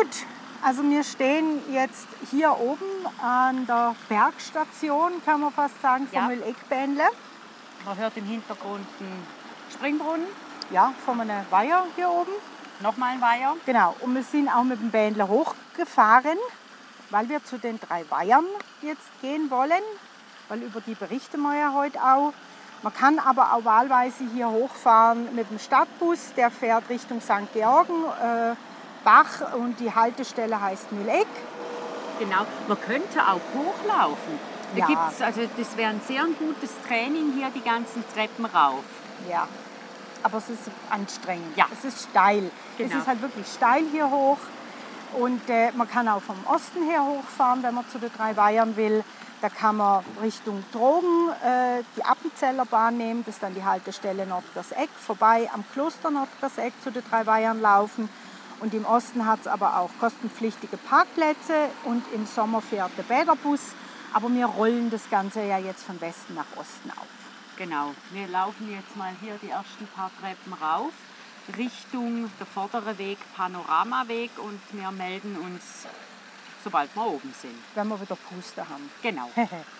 Gut, also wir stehen jetzt hier oben an der Bergstation, kann man fast sagen, vom Ja. Müll-Eck-Bähnle. Man hört im Hintergrund einen Springbrunnen, Ja, von einem Weiher hier oben. nochmal ein Weiher. Genau, und wir sind auch mit dem Bändler hochgefahren, weil wir zu den drei Weihern jetzt gehen wollen, weil über die berichten wir ja heute auch. Man kann aber auch wahlweise hier hochfahren mit dem Stadtbus, der fährt Richtung St. Georgen, äh, Bach und die Haltestelle heißt Mühleck. Genau, man könnte auch hochlaufen. Da Ja. gibt's, also das wäre ein sehr gutes Training hier, die ganzen Treppen rauf. Ja, aber es ist anstrengend. Ja. Es ist steil. Es Genau. ist halt wirklich steil hier hoch. Und äh, man kann auch vom Osten her hochfahren, wenn man zu den drei Weihern will. Da kann man Richtung Drogen äh, die Appenzeller Bahn nehmen, das ist dann die Haltestelle Nordgers-Eck, vorbei am Kloster Nordgers-Eck zu den drei Weihern laufen. Und im Osten hat es aber auch kostenpflichtige Parkplätze und im Sommer fährt der Bäderbus. Aber wir rollen das Ganze ja jetzt von Westen nach Osten auf. Genau, wir laufen jetzt mal hier die ersten paar Treppen rauf, Richtung der vordere Weg, Panoramaweg und wir melden uns, sobald wir oben sind. wenn wir wieder Puste haben. Genau.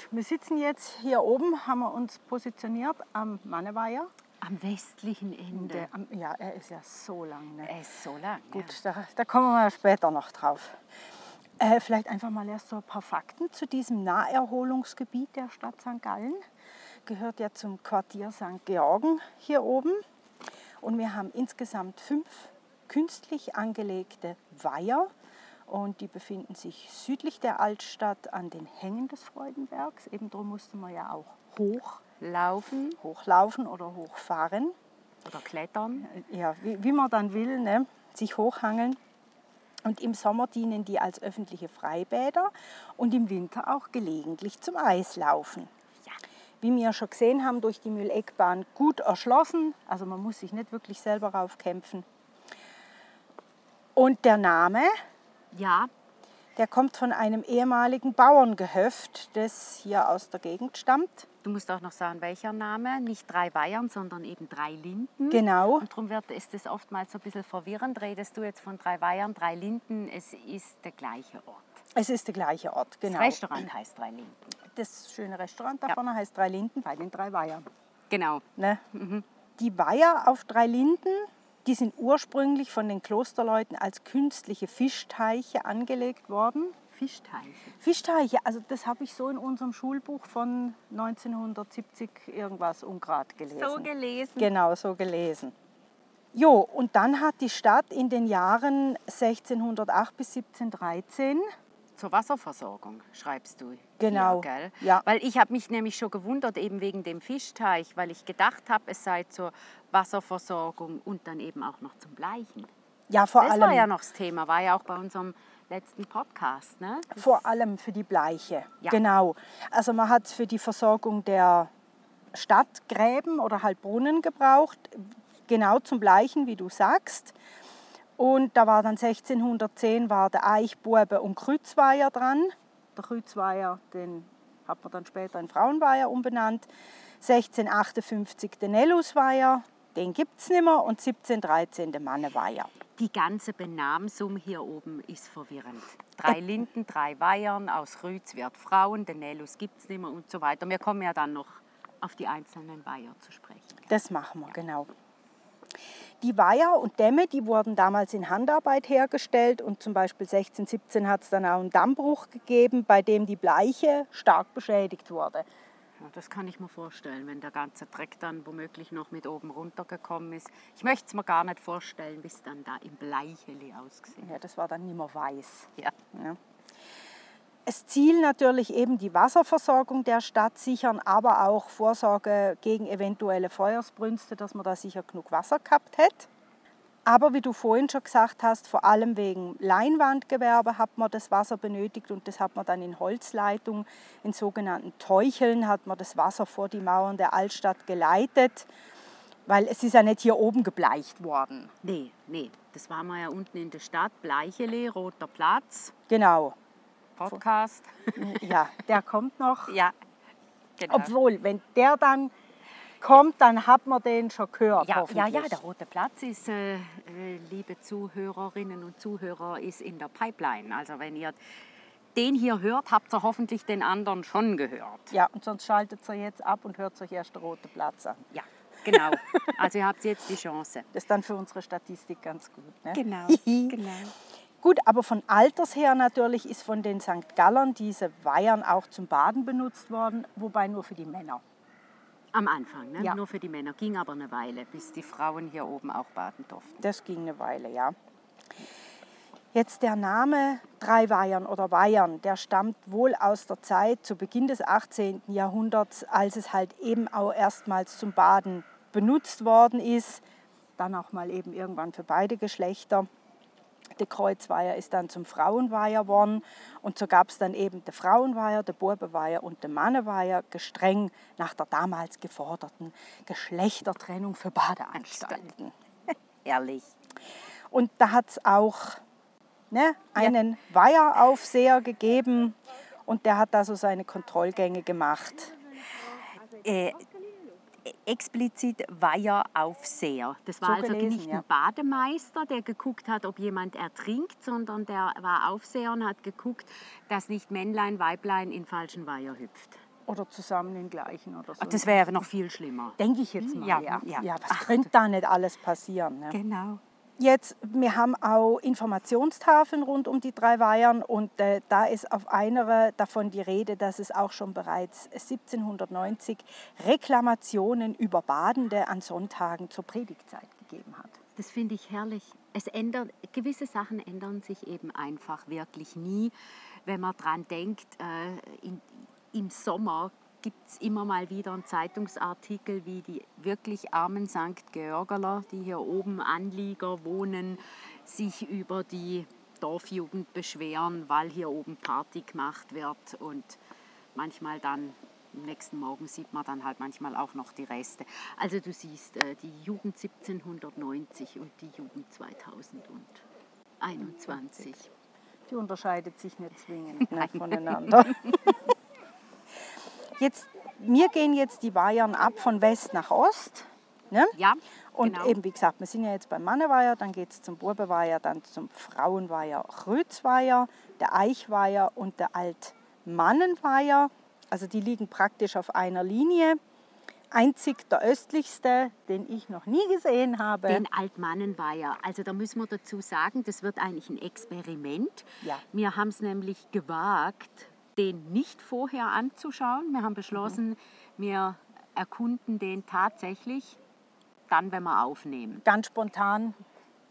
Gut, wir sitzen jetzt hier oben, haben wir uns positioniert am Manneweiher. Am westlichen Ende. Der, am, ja, er ist ja so lang. Ne? Er ist so lang. Gut, da, da kommen wir später noch drauf. Äh, vielleicht einfach mal erst so ein paar Fakten zu diesem Naherholungsgebiet der Stadt St. Gallen. Gehört ja zum Quartier St. Georgen hier oben. Und wir haben insgesamt fünf künstlich angelegte Weiher. Und die befinden sich südlich der Altstadt an den Hängen des Freudenbergs. Eben darum musste man ja auch hoch, Laufen hochlaufen oder hochfahren oder klettern. ja, wie, wie man dann will, ne? sich hochhangeln. Und im Sommer dienen die als öffentliche Freibäder und im Winter auch gelegentlich zum Eislaufen. Ja. Wie wir schon gesehen haben, durch die Mühleckbahn gut erschlossen. Also man muss sich nicht wirklich selber raufkämpfen. Und der Name, Ja, der kommt von einem ehemaligen Bauerngehöft, das hier aus der Gegend stammt. du musst auch noch sagen, welcher Name. Nicht drei Weihern, sondern eben drei Linden. Genau. Und darum wird, ist es oftmals so ein bisschen verwirrend. Redest du jetzt von drei Weihern, drei Linden, es ist der gleiche Ort. Es ist der gleiche Ort, genau. Das Restaurant heißt drei Linden. Das schöne Restaurant da Ja. vorne heißt Drei Linden bei den drei Weihern. Genau. Ne? Die Weiher auf drei Linden, die sind ursprünglich von den Klosterleuten als künstliche Fischteiche angelegt worden. Fischteiche. Fischteiche, also das habe ich so in unserem Schulbuch von 1970 irgendwas ungrad gelesen. So gelesen. Genau, so gelesen. Jo, und dann hat die Stadt in den Jahren 1608 bis 1713 Zur Wasserversorgung schreibst du. Genau. Hier? Ja. Weil ich habe mich nämlich schon gewundert, eben wegen dem Fischteich, weil ich gedacht habe, es sei zur Wasserversorgung und dann eben auch noch zum Bleichen. ja vor das allem war ja noch das Thema, war ja auch bei unserem letzten Podcast. Ne? Das- Vor allem für die Bleiche. Ja. Genau. Also man hat für die Versorgung der Stadt Gräben oder halt Brunnen gebraucht, genau zum Bleichen, wie du sagst. Und da war dann 1610 war der Eichbuebe und Krützweiher dran. Der Krützweiher, den hat man dann später in Frauenweiher umbenannt. 1658 den Nellusweiher, den gibt es nicht mehr. Und 1713 den Manneweiher. Die ganze Benamsung hier oben ist verwirrend. Drei Linden, drei Weihern, aus Rütz wird Frauen, den Nelus gibt es nicht mehr und so weiter. Wir kommen ja dann noch auf die einzelnen Weiher zu sprechen. Das machen wir, genau. Die Weiher und Dämme, die wurden damals in Handarbeit hergestellt und zum Beispiel 1617 hat es dann auch einen Dammbruch gegeben, bei dem die Bleiche stark beschädigt wurde. Ja, das kann ich mir vorstellen, wenn der ganze Dreck dann womöglich noch mit oben runtergekommen ist. Ich möchte es mir gar nicht vorstellen, wie es dann da im Bleicheli ausgesehen Ja, das war dann nicht mehr weiß. Ja. Ja. Das Ziel natürlich eben die Wasserversorgung der Stadt sichern, aber auch Vorsorge gegen eventuelle Feuersbrünste, dass man da sicher genug Wasser gehabt hätte. Aber wie du vorhin schon gesagt hast, vor allem wegen Leinwandgewerbe hat man das Wasser benötigt und das hat man dann in Holzleitung, in sogenannten Teucheln, hat man das Wasser vor die Mauern der Altstadt geleitet, weil es ist ja nicht hier oben gebleicht worden. Nee, nee, das war mal ja unten in der Stadt, Bleicheli, Roter Platz, Genau, Podcast. ja, der kommt noch. Ja, genau. Obwohl, wenn der dann kommt, dann hat man den schon gehört. Ja, ja, ja, der Rote Platz ist, äh, äh, liebe Zuhörerinnen und Zuhörer, ist in der Pipeline. Also wenn ihr den hier hört, habt ihr hoffentlich den anderen schon gehört. Ja, und sonst schaltet ihr jetzt ab und hört euch erst den roten Platz an. Ja, genau. Also ihr habt jetzt die Chance. Das ist dann für unsere Statistik ganz gut. Ne? Genau, genau. Gut, aber von Alters her natürlich ist von den St. Gallern diese Weihern auch zum Baden benutzt worden, wobei nur für die Männer. Am Anfang, ne? Ja. nur für die Männer. Ging aber eine Weile, bis die Frauen hier oben auch baden durften. Das ging eine Weile, ja. Jetzt der Name Dreiweihern oder Weihern, der stammt wohl aus der Zeit zu Beginn des 18. Jahrhunderts, als es halt eben auch erstmals zum Baden benutzt worden ist. Dann auch mal eben irgendwann für beide Geschlechter. Der Kreuzweiher ist dann zum Frauenweiher geworden und so gab es dann eben den Frauenweiher, den Bubenweiher und den Manneweiher, gestreng nach der damals geforderten Geschlechtertrennung für Badeanstalten. Ehrlich. Und da hat es auch ne, einen Weiheraufseher gegeben und der hat da so seine Kontrollgänge gemacht. Äh, explizit Weiheraufseher. Das war So also gelesen, nicht ja. ein Bademeister, der geguckt hat, ob jemand ertrinkt, sondern der war Aufseher und hat geguckt, dass nicht Männlein, Weiblein in falschen Weiher hüpft. Oder zusammen den gleichen oder so. Das wäre noch viel schlimmer. denke ich jetzt mal. Ja, Ja, ja. ja. was Ach, könnte da nicht alles passieren? Ne? Genau. Jetzt, wir haben auch Informationstafeln rund um die drei Weihern und äh, da ist auf einer davon die Rede, dass es auch schon bereits 1790 Reklamationen über Badende an Sonntagen zur Predigtzeit gegeben hat. Das finde ich herrlich. Es ändert, gewisse Sachen ändern sich eben einfach wirklich nie. Wenn man dran denkt, äh, in, im Sommer gibt es immer mal wieder einen Zeitungsartikel, wie die wirklich armen St. Georgeler, die hier oben Anlieger wohnen, sich über die Dorfjugend beschweren, weil hier oben Party gemacht wird und manchmal dann am nächsten Morgen sieht man dann halt manchmal auch noch die Reste. Also du siehst äh, die Jugend 1790 und die Jugend 2021. Die unterscheidet sich nicht zwingend ne, voneinander. Jetzt, wir gehen jetzt die Weihern ab von West nach Ost. Ne? Ja, Und genau. eben, wie gesagt, wir sind ja jetzt beim Manneweiher, dann geht es zum Bubenweiher, dann zum Frauenweiher Rützweiher, der Eichweiher und der Altmannenweiher. Also die liegen praktisch auf einer Linie. Einzig der östlichste, den ich noch nie gesehen habe. Den Altmannenweiher. Also da müssen wir dazu sagen, das wird eigentlich ein Experiment. Ja. Wir haben es nämlich gewagt, den nicht vorher anzuschauen. Wir haben beschlossen, wir erkunden den tatsächlich dann, wenn wir aufnehmen. Ganz spontan.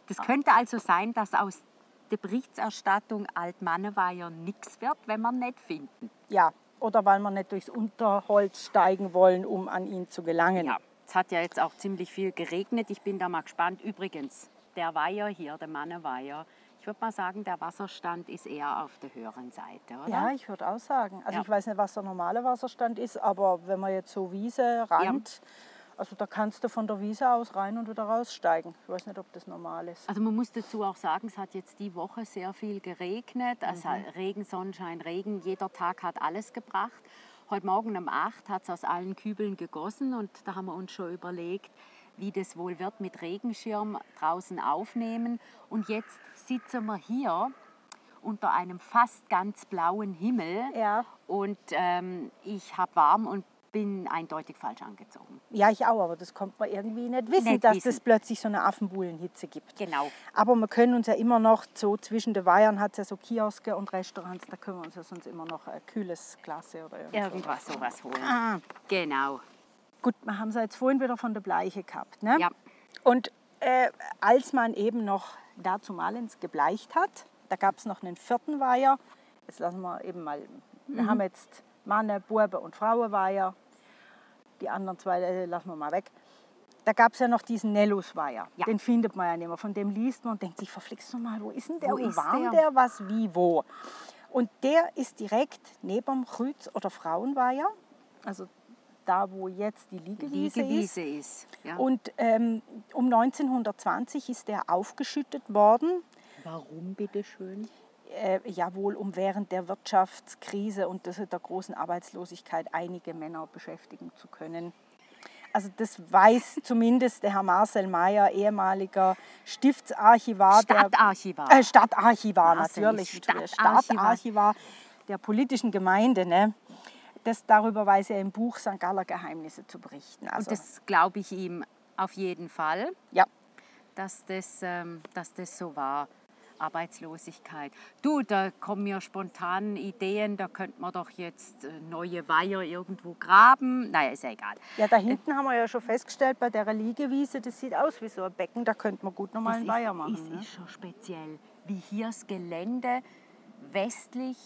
Das könnte also sein, dass aus der Berichterstattung Altmannenweiher nichts wird, wenn wir ihn nicht finden. Ja, oder weil wir nicht durchs Unterholz steigen wollen, um an ihn zu gelangen. Ja, es hat ja jetzt auch ziemlich viel geregnet. Ich bin da mal gespannt. Übrigens, der Weiher hier, der Manneweiher, würde mal sagen, der Wasserstand ist eher auf der höheren Seite, oder? Ja, ich würde auch sagen. Also Ja. ich weiß nicht, was der normale Wasserstand ist, aber wenn man jetzt so Wiese, Rand, also da kannst du von der Wiese aus rein und wieder raussteigen. Ich weiß nicht, ob das normal ist. Also man muss dazu auch sagen, es hat jetzt die Woche sehr viel geregnet. Also Regen, Sonnenschein, Regen. Jeder Tag hat alles gebracht. Heute Morgen um 8 hat es aus allen Kübeln gegossen und da haben wir uns schon überlegt, wie das wohl wird mit Regenschirm draußen aufnehmen. Und jetzt sitzen wir hier unter einem fast ganz blauen Himmel Ja. und ähm, ich habe warm und bin eindeutig falsch angezogen. Ja, ich auch, aber das kommt man irgendwie nicht wissen, Nicht dass es plötzlich so eine Affenbuhlenhitze gibt. Genau. Aber wir können uns ja immer noch so zwischen den Weihern hat es ja so Kioske und Restaurants, da können wir uns ja sonst immer noch ein kühles Glas oder irgend so. Irgendwas sowas holen. Ah, Genau. Gut, wir haben es jetzt vorhin wieder von der Bleiche gehabt. Ne? Ja. Und äh, als man eben noch dazumalens gebleicht hat, da gab es noch einen vierten Weiher. Jetzt lassen wir eben mal, wir haben jetzt Manne, Burbe und Frauenweiher. Die anderen zwei äh, lassen wir mal weg. Da gab es ja noch diesen Nellusweiher. Ja. Den findet man ja nicht mehr. Von dem liest man und denkt sich, verflixt mal, wo ist denn der? Wo war der? der? Was, wie, wo? Und der ist direkt neben dem Rütz- oder Frauenweiher. Also da, wo jetzt die Liegewiese, ist. Liegewiese ist. Ja. Und ähm, um 1920 ist der aufgeschüttet worden, Warum bitte schön? äh, ja wohl um während der Wirtschaftskrise und der großen Arbeitslosigkeit einige Männer beschäftigen zu können. Also das weiß zumindest der Herr Marcel Mayer, ehemaliger Stiftsarchivar. Stadtarchivar. Der, äh, Stadtarchivar, Marcel natürlich. ist Stadtarchivar. Stadtarchivar der politischen Gemeinde. Ne? Das, darüber weiß er im Buch St. Galler Geheimnisse zu berichten. Also, Und das glaube ich ihm auf jeden Fall, ja. dass das, ähm, dass das so war. Arbeitslosigkeit. Du, da kommen mir spontan Ideen, da könnte man doch jetzt äh, neue Weiher irgendwo graben. Naja, ist ja egal. Ja, da hinten haben wir ja schon festgestellt, bei der Liegewiese, das sieht aus wie so ein Becken, da könnte man gut nochmal einen Das Weiher ist, machen. ist, ne? ist schon speziell, wie hier das Gelände westlich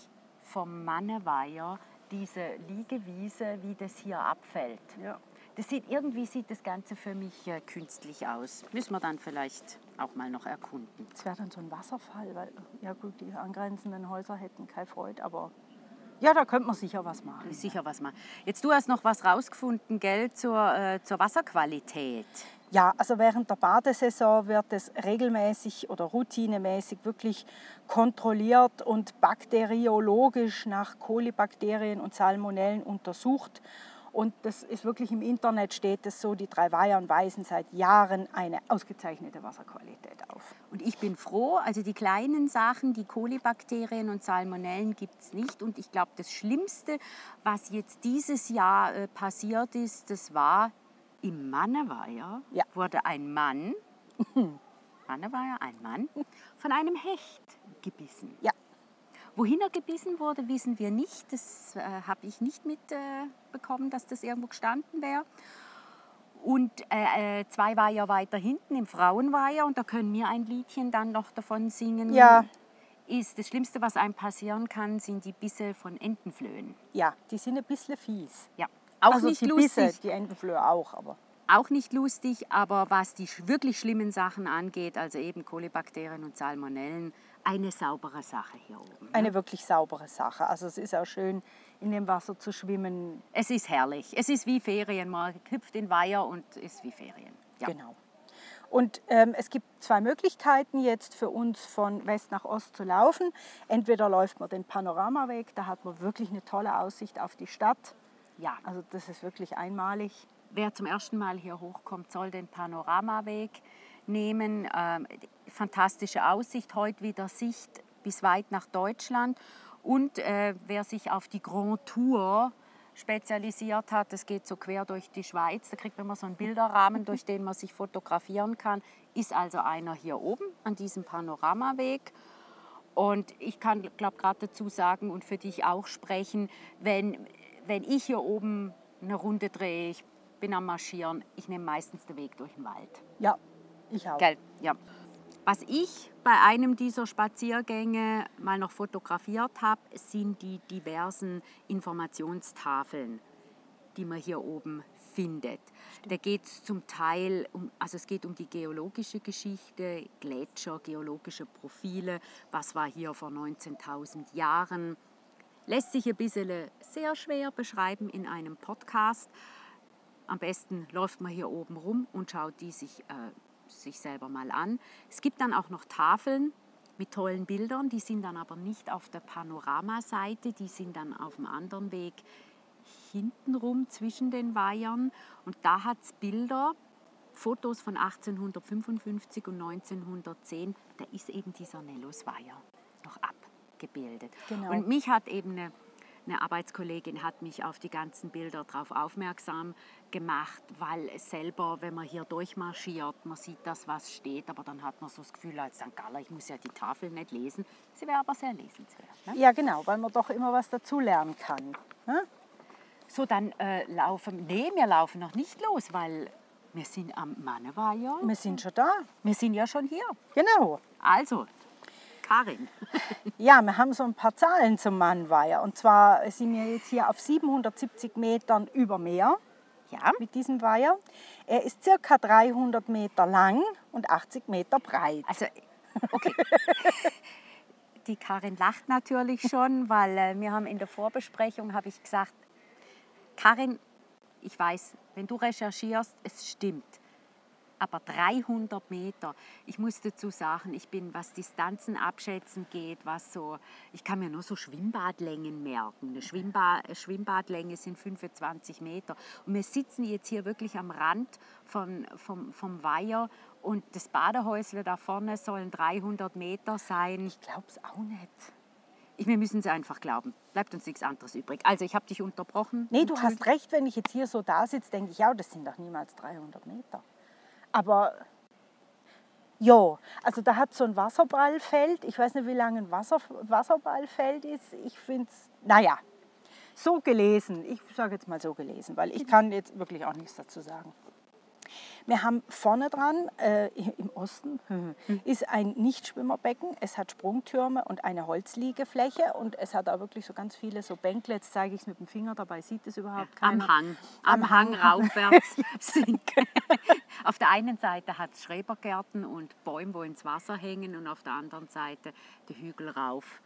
vom Manneweiher, diese Liegewiese, wie das hier abfällt. Ja. Das sieht, irgendwie sieht das Ganze für mich äh, künstlich aus. Müssen wir dann vielleicht auch mal noch erkunden. Das wäre dann so ein Wasserfall, weil ja gut, die angrenzenden Häuser hätten keine Freude, aber ja, da könnte man sicher was machen. Sicher was mal. Jetzt du hast noch was rausgefunden, gell, zur, äh, zur Wasserqualität. Ja, also während der Badesaison wird es regelmäßig oder routinemäßig wirklich kontrolliert und bakteriologisch nach Kolibakterien und Salmonellen untersucht. Und das ist wirklich im Internet steht es so, die drei Weihern weisen seit Jahren eine ausgezeichnete Wasserqualität auf. Und ich bin froh, also die kleinen Sachen, die Kolibakterien und Salmonellen gibt es nicht. Und ich glaube, das Schlimmste, was jetzt dieses Jahr äh, passiert ist, das war im Manneweiher, Ja. wurde ein Mann, Manneweiher, ein Mann, von einem Hecht gebissen. Ja, Wohin er gebissen wurde, wissen wir nicht. Das äh, habe ich nicht mitbekommen, äh, dass das irgendwo gestanden wäre. Und äh, äh, zwei Weiher weiter hinten im Frauenweiher, und da können wir ein Liedchen dann noch davon singen. Ja. Ist das Schlimmste, was einem passieren kann, sind die Bisse von Entenflöhen. ja, die sind ein bisschen fies. Ja, auch also nicht die lustig. Bisse, die Entenflöhe auch, aber Auch nicht lustig, aber was die wirklich schlimmen Sachen angeht, also eben Kolibakterien und Salmonellen, eine saubere Sache hier oben. ne? eine wirklich saubere Sache. Also es ist auch schön, in dem Wasser zu schwimmen. Es ist herrlich. Es ist wie Ferien. Man hüpft in Weiher und ist wie Ferien. Ja. Genau. Und ähm, es gibt zwei Möglichkeiten jetzt für uns von West nach Ost zu laufen. Entweder läuft man den Panoramaweg, da hat man wirklich eine tolle Aussicht auf die Stadt. ja. Also das ist wirklich einmalig. Wer zum ersten Mal hier hochkommt, soll den Panoramaweg nehmen. Ähm, fantastische Aussicht, heute wieder Sicht bis weit nach Deutschland. Und äh, wer sich auf die Grand Tour spezialisiert hat, das geht so quer durch die Schweiz, da kriegt man immer so einen Bilderrahmen, durch den man sich fotografieren kann, ist also einer hier oben an diesem Panoramaweg. Und ich kann, glaube gerade dazu sagen und für dich auch sprechen, wenn, wenn ich hier oben eine Runde drehe, ich bin am Marschieren, ich nehme meistens den Weg durch den Wald. Ja, ich auch. Gell? Ja. Was ich bei einem dieser Spaziergänge mal noch fotografiert habe, sind die diversen Informationstafeln, die man hier oben findet. Da geht es zum Teil um, also es geht um die geologische Geschichte, Gletscher, geologische Profile, was war hier vor 19.000 Jahren. Lässt sich ein bisschen sehr schwer beschreiben in einem Podcast. Am besten läuft man hier oben rum und schaut die sich, äh, sich selber mal an. Es gibt dann auch noch Tafeln mit tollen Bildern, die sind dann aber nicht auf der Panoramaseite, die sind dann auf dem anderen Weg hintenrum zwischen den Weihern. Und da hat es Bilder, Fotos von 1855 und 1910, da ist eben dieser Nellusweiher noch abgebildet. Genau. Und mich hat eben eine eine Arbeitskollegin hat mich auf die ganzen Bilder darauf aufmerksam gemacht, weil selber, wenn man hier durchmarschiert, man sieht das, was steht, aber dann hat man so das Gefühl als St. Galler, ich muss ja die Tafel nicht lesen. Sie wäre aber sehr lesenswert. Ne? Ja, genau, weil man doch immer was dazulernen kann. Ne? So, dann äh, laufen, nee, wir laufen noch nicht los, weil wir sind am Manneweiher. Wir sind schon da. Wir sind ja schon hier. Genau. Also, Karin. Ja, wir haben so ein paar Zahlen zum Mannweiher. Und zwar sind wir jetzt hier auf 770 Metern über Meer Ja, mit diesem Weiher. Er ist circa 300 Meter lang und 80 Meter breit. also, okay. Die Karin lacht natürlich schon, weil äh, wir haben in der Vorbesprechung, habe ich gesagt, Karin, ich weiß, wenn du recherchierst, es stimmt. Aber 300 Meter, ich muss dazu sagen, ich bin, was Distanzen abschätzen geht, was so, ich kann mir nur so Schwimmbadlängen merken. Eine Schwimmba eine Schwimmbadlänge sind 25 Meter. Und wir sitzen jetzt hier wirklich am Rand von, vom, vom Weiher und das Badehäusle da vorne sollen 300 Meter sein. Ich glaube es auch nicht. Ich, wir müssen es einfach glauben. Bleibt uns nichts anderes übrig. Also, ich habe dich unterbrochen. Nee, du hast recht, wenn ich jetzt hier so da sitze, denke ich, ja, das sind doch niemals 300 Meter. Aber ja, also da hat so ein Wasserballfeld, ich weiß nicht, wie lange ein Wasser, Wasserballfeld ist. Ich finde es, naja, so gelesen. Ich sage jetzt mal so gelesen, weil ich kann jetzt wirklich auch nichts dazu sagen. Wir haben vorne dran, äh, im Osten, ist ein Nichtschwimmerbecken. Es hat Sprungtürme und eine Holzliegefläche und es hat auch wirklich so ganz viele so Bänkle. Jetzt zeige ich es mit dem Finger, dabei sieht es überhaupt keiner. Am Hang, am, Hang raufwärts sind. auf der einen Seite hat es Schrebergärten und Bäume, wo ins Wasser hängen und auf der anderen Seite der Hügel rauf.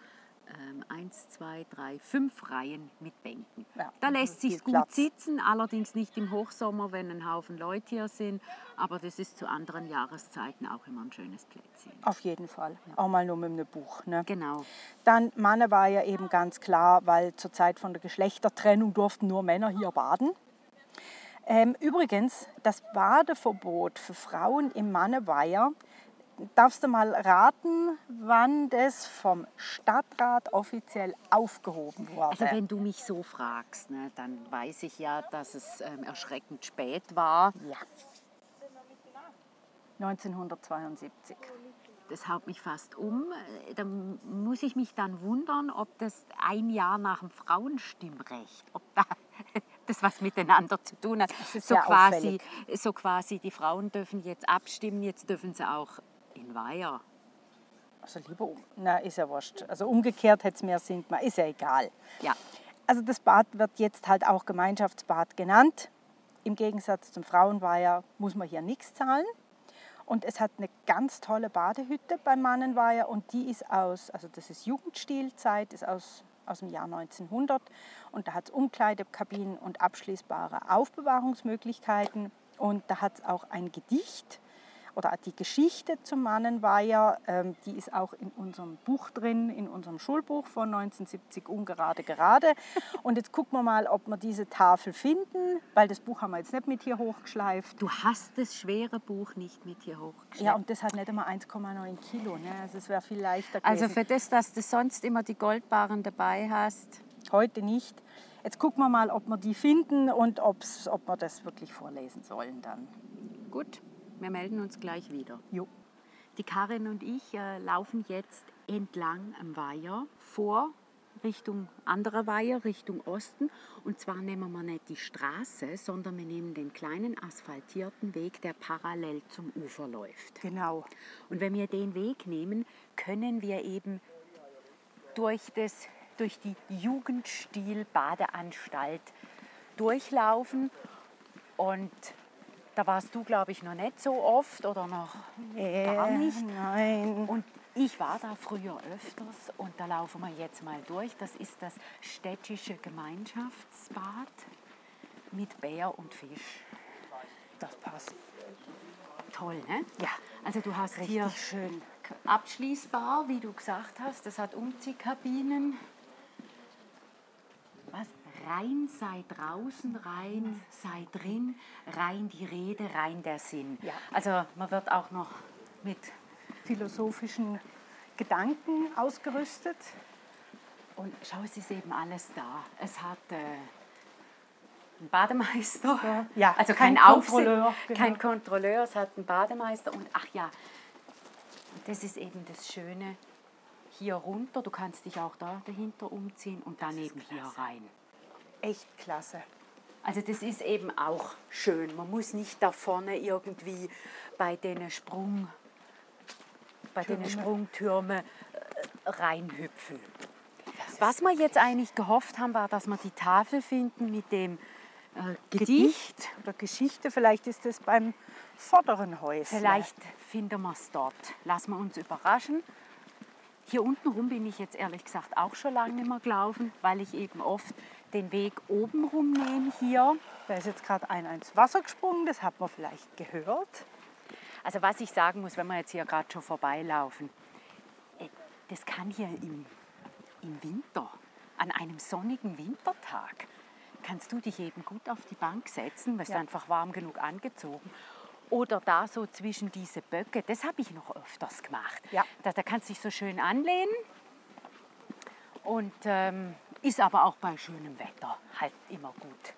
Ähm, eins, zwei, drei, fünf Reihen mit Bänken. Ja, da lässt sich gut Platz. sitzen, allerdings nicht im Hochsommer, wenn ein Haufen Leute hier sind, aber das ist zu anderen Jahreszeiten auch immer ein schönes Plätzchen. Auf jeden Fall. Auch mal nur mit einem Buch. Ne? Genau. Dann Manne war ja eben ganz klar, weil zur Zeit von der Geschlechtertrennung durften nur Männer hier baden. Ähm, übrigens, das Badeverbot für Frauen im Manneweiher, darfst du mal raten, wann das vom Stadtrat offiziell aufgehoben wurde? Also wenn du mich so fragst, ne, dann weiß ich ja, dass es ähm, erschreckend spät war. ja. 1972. Das haut mich fast um. Äh, Da muss ich mich dann wundern, ob das ein Jahr nach dem Frauenstimmrecht, ob da das was miteinander zu tun hat. ist So quasi, so quasi, die Frauen dürfen jetzt abstimmen, jetzt dürfen sie auch in Weiher. Also lieber. Na, ist ja wurscht. Also umgekehrt hätte es mehr Sinn gemacht. Ist ja egal. Ja, Also das Bad wird jetzt halt auch Gemeinschaftsbad genannt. Im Gegensatz zum Frauenweiher muss man hier nichts zahlen. Und es hat eine ganz tolle Badehütte beim Mannenweiher und die ist aus, also das ist Jugendstilzeit, ist aus, aus dem Jahr 1900 und da hat es Umkleidekabinen und abschließbare Aufbewahrungsmöglichkeiten und da hat es auch ein Gedicht oder die Geschichte zum Mannenweiher, ähm, die ist auch in unserem Buch drin, in unserem Schulbuch von 1970 ungerade gerade. Und jetzt gucken wir mal, ob wir diese Tafel finden, weil das Buch haben wir jetzt nicht mit hier hochgeschleift. du hast das schwere Buch nicht mit hier hochgeschleppt. Ja, und das hat nicht einmal 1,9 Kilo. Ne? Also es wäre viel leichter also gewesen. für das, dass du sonst immer die Goldbarren dabei hast, Heute nicht. Jetzt gucken wir mal, ob wir die finden und ob's, ob wir das wirklich vorlesen sollen dann. gut, wir melden uns gleich wieder. Jo. Die Karin und ich äh, laufen jetzt entlang am Weiher vor Richtung anderer Weiher, Richtung Osten. Und zwar nehmen wir nicht die Straße, sondern wir nehmen den kleinen asphaltierten Weg, der parallel zum Ufer läuft. Genau. Und wenn wir den Weg nehmen, können wir eben durch, das, durch die Jugendstil-Badeanstalt durchlaufen. Und da warst du, glaube ich, noch nicht so oft oder noch gar nicht. Nein. Und ich war da früher öfters und da laufen wir jetzt mal durch. Das ist das städtische Gemeinschaftsbad mit Bär und Fisch. Das passt. Toll, ne? Ja. Also du hast Richtig hier schön. abschließbar, wie du gesagt hast. Das hat Umziehkabinen. Rein sei draußen, rein sei drin, rein die Rede, rein der Sinn. Ja. Also man wird auch noch mit Philosophischen Gedanken ausgerüstet. Und schau, es ist eben alles da. Es hat äh, einen Bademeister, Ja, also kein kein, Kontrolleur, Kontrolleur, genau. kein Kontrolleur, es hat einen Bademeister und ach ja, das ist eben das Schöne. Hier runter, du kannst dich auch da dahinter umziehen und dann eben hier rein. Echt klasse. Also das ist eben auch schön. Man muss nicht da vorne irgendwie bei den Sprung, bei den Türme. Sprungtürmen äh, reinhüpfen. Was wir jetzt eigentlich gehofft haben, war, dass wir die Tafel finden mit dem äh, Gedicht. Oder Geschichte, vielleicht ist es beim vorderen Häuschen. Vielleicht finden wir es dort. Lassen wir uns überraschen. Hier unten rum bin ich jetzt ehrlich gesagt auch schon lange nicht mehr gelaufen, weil ich eben oft den Weg oben rum nehme hier. Da ist jetzt gerade einer ins Wasser gesprungen, das hat man vielleicht gehört. Also was ich sagen muss, wenn wir jetzt hier gerade schon vorbeilaufen, äh, das kann hier im, im Winter, an einem sonnigen Wintertag, kannst du dich eben gut auf die Bank setzen, weil Ja. einfach warm genug angezogen. Oder da so zwischen diese Böcke, das habe ich noch öfters gemacht. Ja. Da, da kannst du dich so schön anlehnen und ähm, ist aber auch bei schönem Wetter halt immer gut.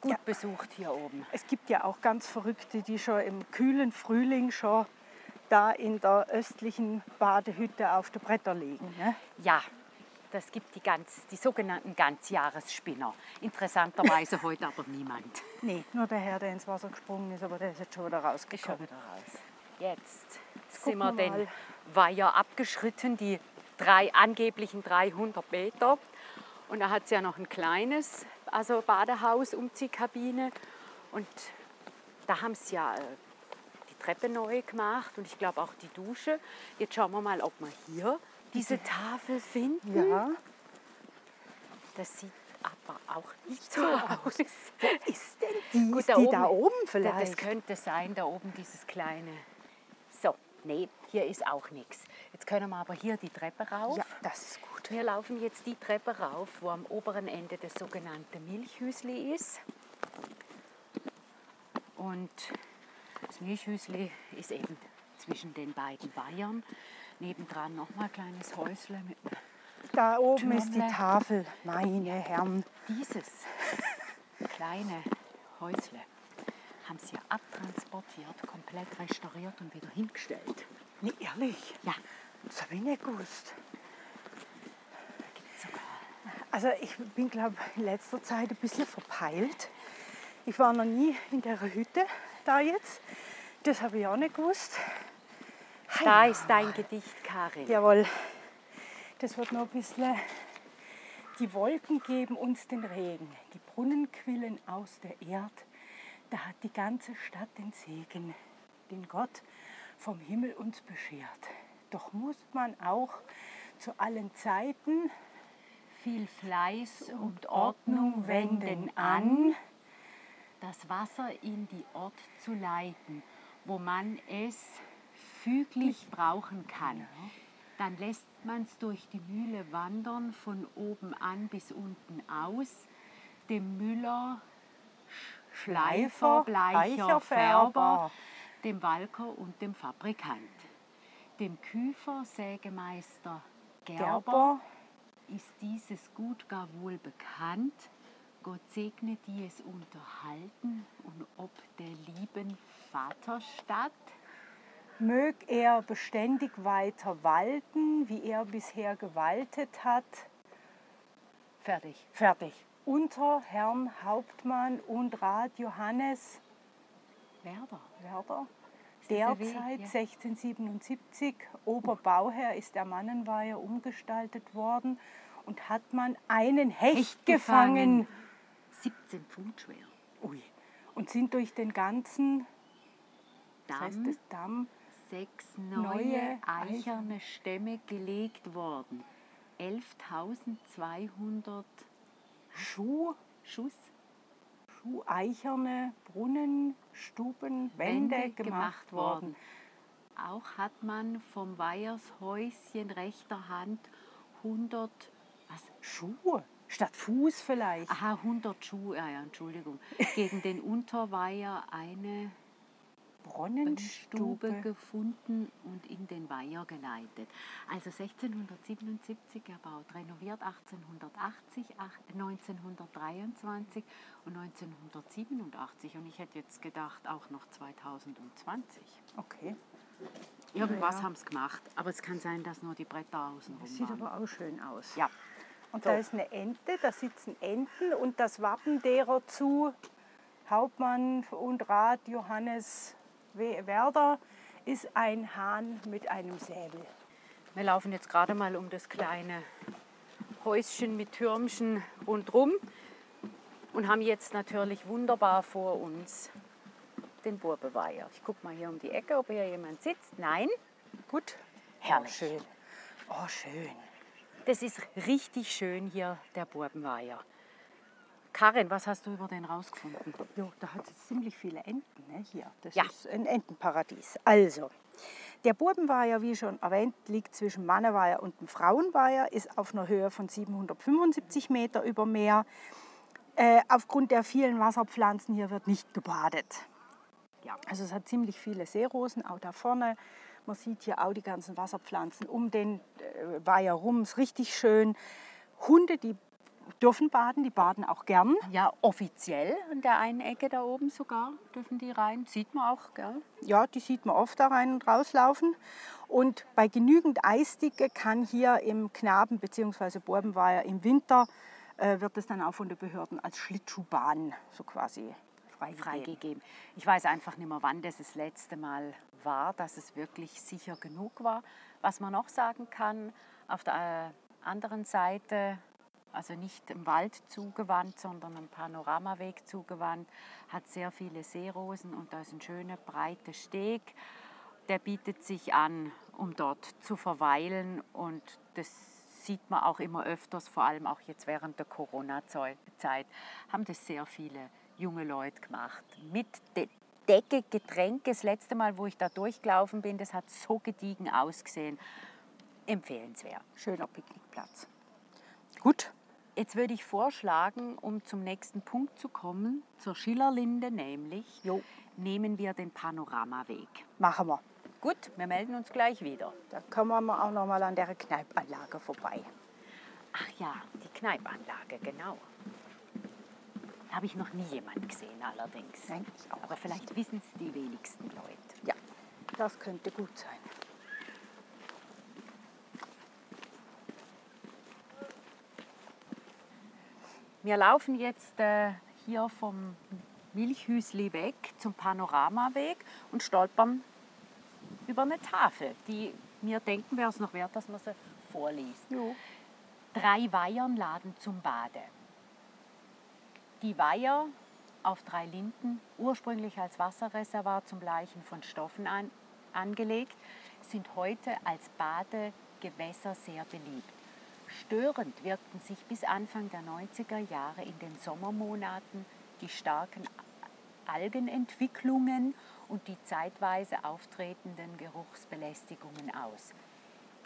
Gut Ja. besucht hier oben. Es gibt ja auch ganz Verrückte, die schon im kühlen Frühling schon da in der östlichen Badehütte auf der Bretter liegen. Ne? Ja, das gibt die, ganz, die sogenannten Ganzjahresspinner. Interessanterweise heute aber niemand. Nee, nur der Herr, der ins Wasser gesprungen ist, aber der ist jetzt schon wieder schon rausgekommen. wieder raus. Jetzt gucken sind wir wir den. Weiher abgeschritten, die drei angeblichen 300 Meter. Und da hat es ja noch ein kleines also Badehaus, Umziehkabine. Und da haben sie ja äh, die Treppe neu gemacht und ich glaube auch die Dusche. Jetzt schauen wir mal, ob wir hier diese Tafel finden. Ja, Das sieht aber auch nicht so aus. ist denn die? Gut, da die oben- da oben vielleicht? Das könnte sein, da oben dieses kleine. So, nee, hier ist auch nichts. Jetzt können wir aber hier die Treppe rauf. ja, das ist gut. Wir laufen jetzt die Treppe rauf, wo am oberen Ende das sogenannte Milchhüsli ist. Und das Milchhüsli ist eben zwischen den beiden Weihern. Nebendran nochmal ein kleines Häusle mit Da oben ist die Türmle. Tafel, meine Herren. Dieses kleine Häusle haben sie ja abtransportiert, komplett restauriert und wieder hingestellt. Nee, ehrlich, Ja, das habe ich nicht gewusst. Also ich bin, glaube in letzter Zeit ein bisschen verpeilt. Ich war noch nie in der Hütte da jetzt. Das habe ich auch nicht gewusst. Da ist dein Gedicht, Karin. Jawohl. Das wird noch ein bisschen. Die Wolken geben uns den Regen, die Brunnen quillen aus der Erd. Da hat die ganze Stadt den Segen, den Gott vom Himmel uns beschert. Doch muss man auch zu allen Zeiten Viel Fleiß und Ordnung wenden an, das Wasser in die Ort zu leiten, wo man es füglich brauchen kann. Dann lässt man es durch die Mühle wandern, von oben an bis unten aus, dem Müller, Sch- Schleifer, Bleicher, Färber, dem Walker und dem Fabrikant, dem Küfer, Sägemeister, Gerber, Gerber, ist dieses Gut gar wohl bekannt. Gott segne die es unterhalten und ob der lieben Vaterstadt. mög er beständig weiter walten, wie er bisher gewaltet hat. Fertig. Fertig. Unter Herrn Hauptmann und Rat Johannes Werder. Werder. Derzeit Ja. 1677, Oberbauherr, ist der Mannenweiher umgestaltet worden und hat man einen Hecht, Hecht gefangen. gefangen. 17 Pfund schwer. Ui. Und sind durch den ganzen das heißt, Damm, das Damm sechs neue neue eicherne Stämme gelegt worden. 11.200 Schuh, Schuss eicherne Brunnen, Stuben, Wände, Wände gemacht worden. Auch hat man vom Weihershäuschen rechter Hand 100, was, Schuhe statt Fuß vielleicht. aha, 100 Schuhe, ja, ja, Entschuldigung, gegen den Unterweiher eine Brunnenstube gefunden und in den Weiher geleitet. Also 1677 erbaut, renoviert 1880, 1923 und 1987 und ich hätte jetzt gedacht auch noch 2020. Okay. Irgendwas Ja. haben sie gemacht, aber es kann sein, dass nur die Bretter außen Das rum sieht waren. aber auch schön aus. Ja, Und So. da ist eine Ente, da sitzen Enten und das Wappen derer zu Hauptmann und Rat Johannes Werder ist ein Hahn mit einem Säbel. wir laufen jetzt gerade mal um das kleine Häuschen mit Türmchen rundherum und haben jetzt natürlich wunderbar vor uns den Burbeweiher. Ich gucke mal hier um die Ecke, ob hier jemand sitzt. Nein, Gut? Herrlich. Oh, schön. Oh, schön. das ist richtig schön hier, der Burbenweiher. Karin, was hast du über den rausgefunden? Jo, da hat es ziemlich viele Enten ne, hier. Das Ja. ist ein Entenparadies. Also, der Burbenweiher, wie schon erwähnt, liegt zwischen Manneweiher und dem Frauenweiher, ist auf einer Höhe von 775 Meter über Meer. Äh, aufgrund der vielen Wasserpflanzen hier wird nicht gebadet. Ja. Also es hat ziemlich viele Seerosen, auch da vorne. Man sieht hier auch die ganzen Wasserpflanzen um den äh, Weiher rum. Ist richtig schön. Hunde, die dürfen baden, die baden auch gern. Ja, offiziell an der einen Ecke da oben sogar dürfen die rein. Sieht man auch, gell? Ja, die sieht man oft da rein und rauslaufen. Und bei genügend Eisdicke kann hier im Knaben- bzw. Borbenweiher im Winter äh, wird es dann auch von den Behörden als Schlittschuhbahn so quasi freigegeben. freigegeben. Ich weiß einfach nicht mehr, wann das das letzte Mal war, dass es wirklich sicher genug war. Was man noch sagen kann, auf der äh, anderen Seite, also nicht im Wald zugewandt, sondern am Panoramaweg zugewandt, hat sehr viele Seerosen und da ist ein schöner breiter Steg. Der bietet sich an, um dort zu verweilen und das sieht man auch immer öfters, vor allem auch jetzt während der Corona-Zeit, haben das sehr viele junge Leute gemacht. Mit De Decke, Getränke. Das letzte Mal, wo ich da durchgelaufen bin, das hat so gediegen ausgesehen. Empfehlenswert. Schöner Picknickplatz. Gut, Jetzt würde ich vorschlagen, um zum nächsten Punkt zu kommen, zur Schillerlinde nämlich, Jo. nehmen wir den Panoramaweg. machen wir. Gut, wir melden uns gleich wieder. Da kommen wir auch noch mal an der Kneipanlage vorbei. Ach ja, die Kneipanlage, genau. Habe ich noch nie jemand gesehen allerdings. Nein, ich auch Aber vielleicht wissen es die wenigsten Leute. Ja, das könnte gut sein. Wir laufen jetzt äh, hier vom Milchhüsli weg zum Panoramaweg und stolpern über eine Tafel, die mir denken, wäre es noch wert, dass man sie vorliest. Jo. Drei Weihern laden zum Bade. Die Weiher auf drei Linden, ursprünglich als Wasserreservoir zum Bleichen von Stoffen an, angelegt, sind heute als Badegewässer sehr beliebt. Störend wirkten sich bis Anfang der 90er Jahre in den Sommermonaten die starken Algenentwicklungen und die zeitweise auftretenden Geruchsbelästigungen aus.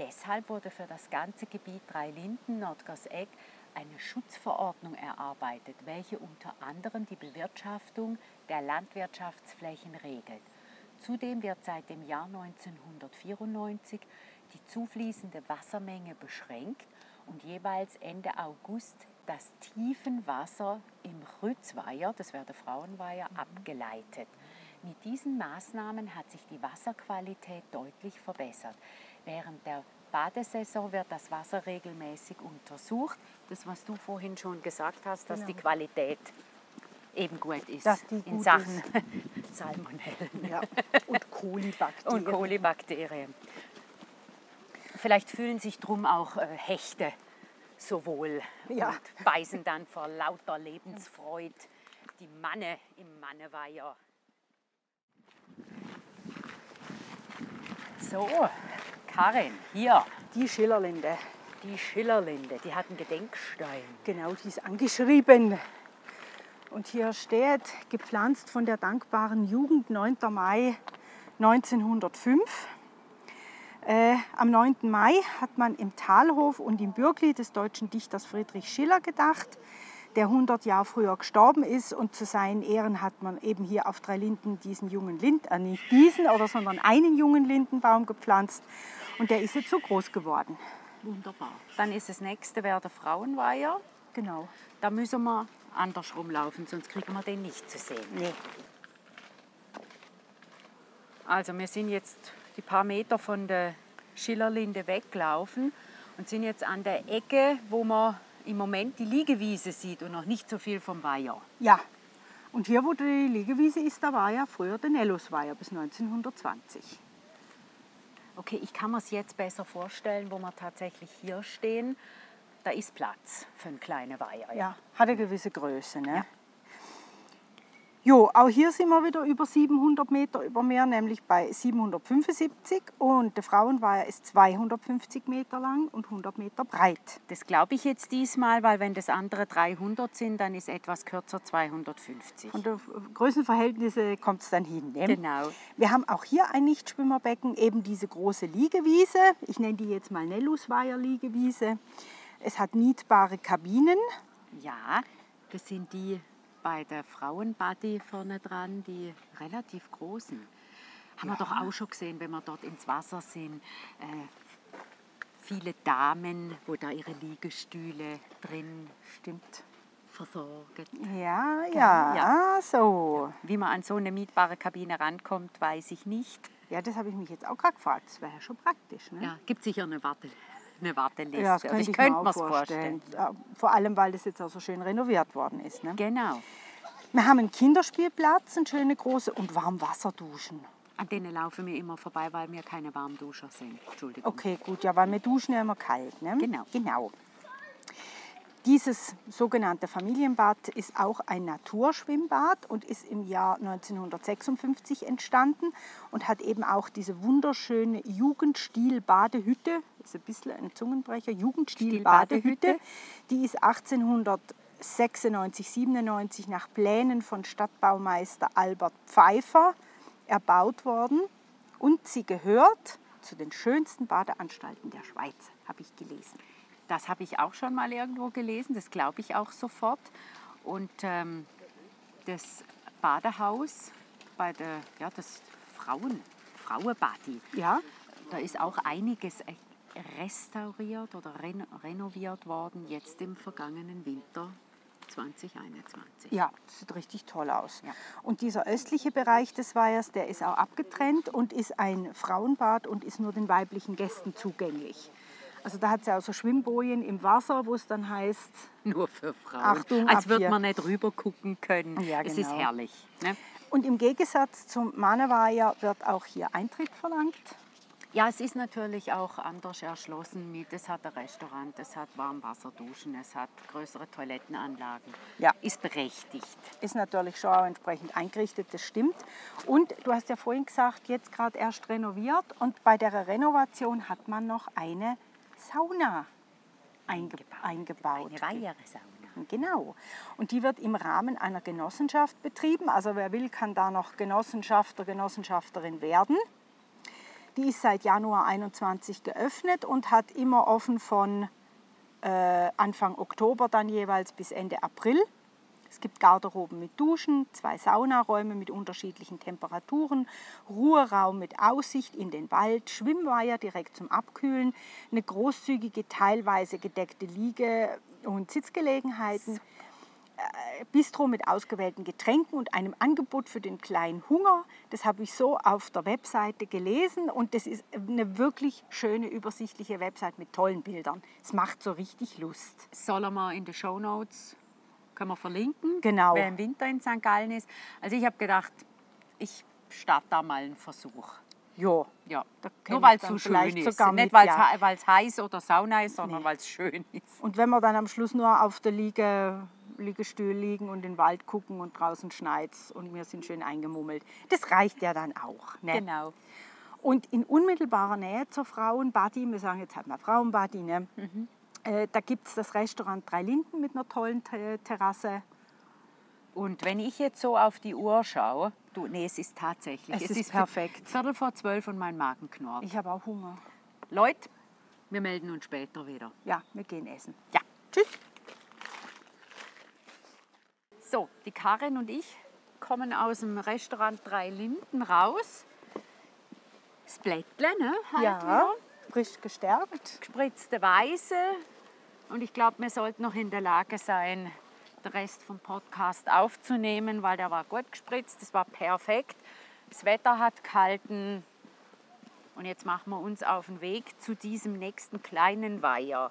Deshalb wurde für das ganze Gebiet Dreilinden Nordgosseck eine Schutzverordnung erarbeitet, welche unter anderem die Bewirtschaftung der Landwirtschaftsflächen regelt. Zudem wird seit dem Jahr 1994 die zufließende Wassermenge beschränkt und jeweils Ende August das Tiefenwasser im Rützweiher, das wäre der Frauenweiher, abgeleitet. Mit diesen Maßnahmen hat sich die Wasserqualität deutlich verbessert. Während der Badesaison wird das Wasser regelmäßig untersucht. Das, was du vorhin schon gesagt hast, dass die Qualität eben gut ist die in gut Sachen Salmonellen Ja. Und Kolibakterien. und Kolibakterien. Vielleicht fühlen sich drum auch äh, Hechte so wohl Ja. und beißen dann vor lauter Lebensfreude die Manne im Manneweiher. So, Karin, hier Die Schillerlinde. die Schillerlinde, die hat einen Gedenkstein. Genau, die ist angeschrieben. Und hier steht, gepflanzt von der dankbaren Jugend 9. Mai 1905. Äh, am 9. Mai hat man im Talhof und im Bürgli des deutschen Dichters Friedrich Schiller gedacht. der 100 Jahre früher gestorben ist. Und zu seinen Ehren hat man eben hier auf Drei Linden diesen jungen Lind, äh nicht diesen, oder, sondern einen jungen Lindenbaum gepflanzt. Und der ist jetzt so groß geworden. Wunderbar. Dann ist das nächste wäre der Frauenweiher. Genau. Da müssen wir andersrum laufen, sonst kriegen wir den nicht zu sehen. Nee. Also wir sind jetzt die paar Meter von der Schillerlinde weglaufen und sind jetzt an der Ecke, wo man im Moment die Liegewiese sieht und noch nicht so viel vom Weiher. Ja. Und hier, wo die Liegewiese ist, da war ja früher der Nellusweiher bis 1920. Okay, ich kann mir es jetzt besser vorstellen, wo wir tatsächlich hier stehen. Da ist Platz für einen kleinen Weiher. Ja, hat eine gewisse Größe. Ne? Jo, auch hier sind wir wieder über 700 Meter über Meer, nämlich bei 775 und der Frauenweiher ist 250 Meter lang und 100 Meter breit. Das glaube ich jetzt diesmal, weil wenn das andere 300 sind, dann ist etwas kürzer 250. Von den Größenverhältnissen kommt es dann hin. Ne? Genau. Wir haben auch hier ein Nichtschwimmerbecken, eben diese große Liegewiese. Ich nenne die jetzt mal Nellusweiher Liegewiese. Es hat niedbare Kabinen. Ja, das sind die bei der Frauenbody vorne dran, die relativ großen. Haben wir doch auch schon gesehen, wenn wir dort ins Wasser sind. Äh, viele Damen, wo da ihre Liegestühle drin Stimmt. versorgen. Ja, ja, Ja. so. Wie man an so eine mietbare Kabine rankommt, weiß ich nicht. Ja, das habe ich mich jetzt auch gerade gefragt. Das wäre ja schon praktisch. Ne? Ja, gibt sicher eine, Warte, eine Warteliste. Ja, das könnte ich ich könnte mir vorstellen. vorstellen. Vor allem, weil das jetzt auch so schön renoviert worden ist. Ne? Genau. Wir haben einen Kinderspielplatz, eine schöne große und Warmwasserduschen. An denen laufen wir immer vorbei, weil wir keine Warmduscher sind. Entschuldigung. Okay, gut, ja, weil wir duschen ja immer kalt. Ne? Genau. genau. Dieses sogenannte Familienbad ist auch ein Naturschwimmbad und ist im Jahr 1956 entstanden und hat eben auch diese wunderschöne Jugendstil-Badehütte, ist ein bisschen ein Zungenbrecher, Jugendstil-Badehütte, die ist 1896, 97 nach Plänen von Stadtbaumeister Albert Pfeiffer erbaut worden und sie gehört zu den schönsten Badeanstalten der Schweiz, habe ich gelesen. Das habe ich auch schon mal irgendwo gelesen, das glaube ich auch sofort. Und ähm, das Badehaus bei der, ja, das Frauen, Frauenbadi, Ja, da ist auch einiges äh, restauriert oder reno renoviert worden, jetzt im vergangenen Winter 2021. ja, das sieht richtig toll aus. Ja. Und dieser östliche Bereich des Weihers, der ist auch abgetrennt und ist ein Frauenbad und ist nur den weiblichen Gästen zugänglich. Also da hat es ja auch so Schwimmbojen im Wasser, wo es dann heißt, Nur für Frauen. Achtung, Als würde man nicht rüber gucken können. Ja, Es ist genau. herrlich. Ne? und im Gegensatz zum Maneweiher wird auch hier Eintritt verlangt. Ja, es ist natürlich auch anders erschlossen mit, es hat ein Restaurant, es hat Warmwasserduschen, es hat größere Toilettenanlagen. Ja. Ist berechtigt. Ist natürlich schon auch entsprechend eingerichtet, das stimmt. Und du hast ja vorhin gesagt, jetzt gerade erst renoviert und bei der Renovation hat man noch eine Sauna einge eingebaut. Eine weihere Sauna. Genau. Und die wird im Rahmen einer Genossenschaft betrieben. Also wer will, kann da noch Genossenschafter, Genossenschafterin werden. Die ist seit Januar 21 geöffnet und hat immer offen von äh, Anfang Oktober dann jeweils bis Ende April. Es gibt Garderoben mit Duschen, zwei Saunaräume mit unterschiedlichen Temperaturen, Ruheraum mit Aussicht in den Wald, Schwimmweiher direkt zum Abkühlen, eine großzügige, teilweise gedeckte Liege- und Sitzgelegenheiten, äh, Bistro mit ausgewählten Getränken und einem Angebot für den kleinen Hunger. Das habe ich so auf der Webseite gelesen und das ist eine wirklich schöne, übersichtliche Webseite mit tollen Bildern. Es macht so richtig Lust. Sollen wir in den Shownotes können wir verlinken, Genau. wer im Winter in St. Gallen ist. Also ich habe gedacht, ich starte da mal einen Versuch. Ja, Ja. Nur weil es so schön ist. sogar Nicht weil ja. es heiß oder Sauna ist, sondern Nee. weil es schön ist. Und wenn wir dann am Schluss nur auf der Liege, Liegestuhl liegen und in den Wald gucken und draußen schneit und wir sind schön eingemummelt, das reicht ja dann auch. Ne? Genau. Und in unmittelbarer Nähe zur Frauenbadi, wir sagen jetzt halt mal Frauenbadi, ne? Mhm. Äh, da gibt es das Restaurant Drei Linden mit einer tollen Te- Terrasse. Und wenn ich jetzt so auf die Uhr schaue, du, nee, es ist tatsächlich. Es ist vi- perfekt. Viertel vor zwölf und mein Magen knurrt. Ich habe auch Hunger. Leute, wir melden uns später wieder. Ja, wir gehen essen. Ja. Tschüss. So, die Karin und ich kommen aus dem Restaurant Drei Linden raus. Das Blättle, ne? Halt Ja, wieder. Frisch gestärkt. Gespritzte Weiße. Und ich glaube, wir sollten noch in der Lage sein, den Rest vom Podcast aufzunehmen, weil der war gut gespritzt, das war perfekt. Das Wetter hat gehalten. Und jetzt machen wir uns auf den Weg zu diesem nächsten kleinen Weiher,